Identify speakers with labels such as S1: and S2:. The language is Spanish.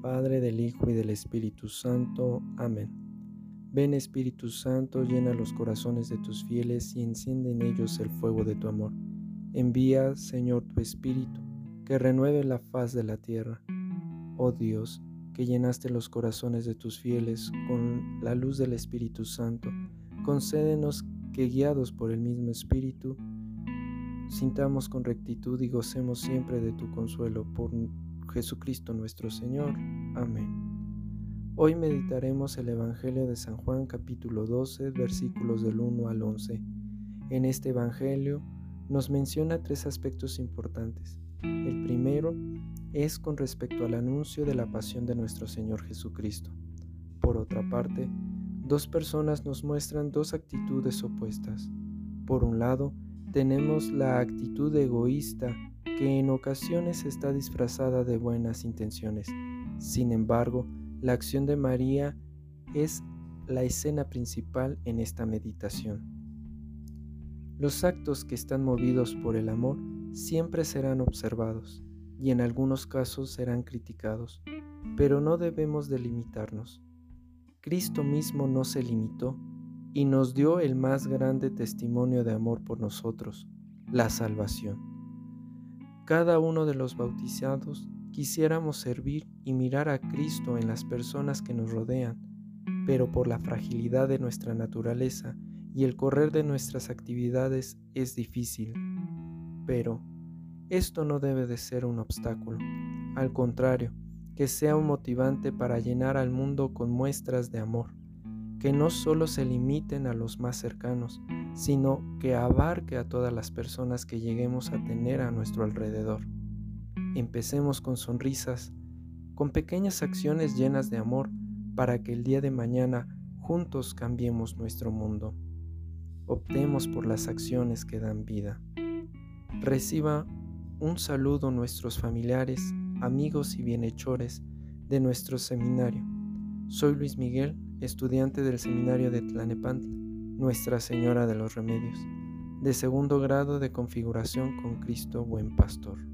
S1: Padre, del Hijo y del Espíritu Santo. Amén. Ven Espíritu Santo, llena los corazones de tus fieles y enciende en ellos el fuego de tu amor. Envía, Señor, tu Espíritu, que renueve la faz de la tierra. Oh Dios, que llenaste los corazones de tus fieles con la luz del Espíritu Santo, concédenos que guiados por el mismo Espíritu, sintamos con rectitud y gocemos siempre de tu consuelo por Jesucristo nuestro Señor. Amén. Hoy meditaremos el Evangelio de San Juan capítulo 12 versículos del 1 al 11. En este Evangelio nos menciona tres aspectos importantes. El primero es con respecto al anuncio de la pasión de nuestro Señor Jesucristo. Por otra parte, dos personas nos muestran dos actitudes opuestas. Por un lado, tenemos la actitud egoísta que en ocasiones está disfrazada de buenas intenciones. Sin embargo, la acción de María es la escena principal en esta meditación. Los actos que están movidos por el amor siempre serán observados y en algunos casos serán criticados, pero no debemos delimitarnos. Cristo mismo no se limitó y nos dio el más grande testimonio de amor por nosotros, la salvación. Cada uno de los bautizados quisiéramos servir y mirar a Cristo en las personas que nos rodean, pero por la fragilidad de nuestra naturaleza y el correr de nuestras actividades es difícil. Pero esto no debe de ser un obstáculo, al contrario, que sea un motivante para llenar al mundo con muestras de amor, que no solo se limiten a los más cercanos, sino que abarque a todas las personas que lleguemos a tener a nuestro alrededor. Empecemos con sonrisas, con pequeñas acciones llenas de amor para que el día de mañana juntos cambiemos nuestro mundo. Optemos por las acciones que dan vida. Reciba un saludo nuestros familiares, amigos y bienhechores de nuestro seminario. Soy Luis Miguel, estudiante del seminario de Tlanepantla nuestra Señora de los Remedios, de segundo grado de configuración con Cristo Buen Pastor.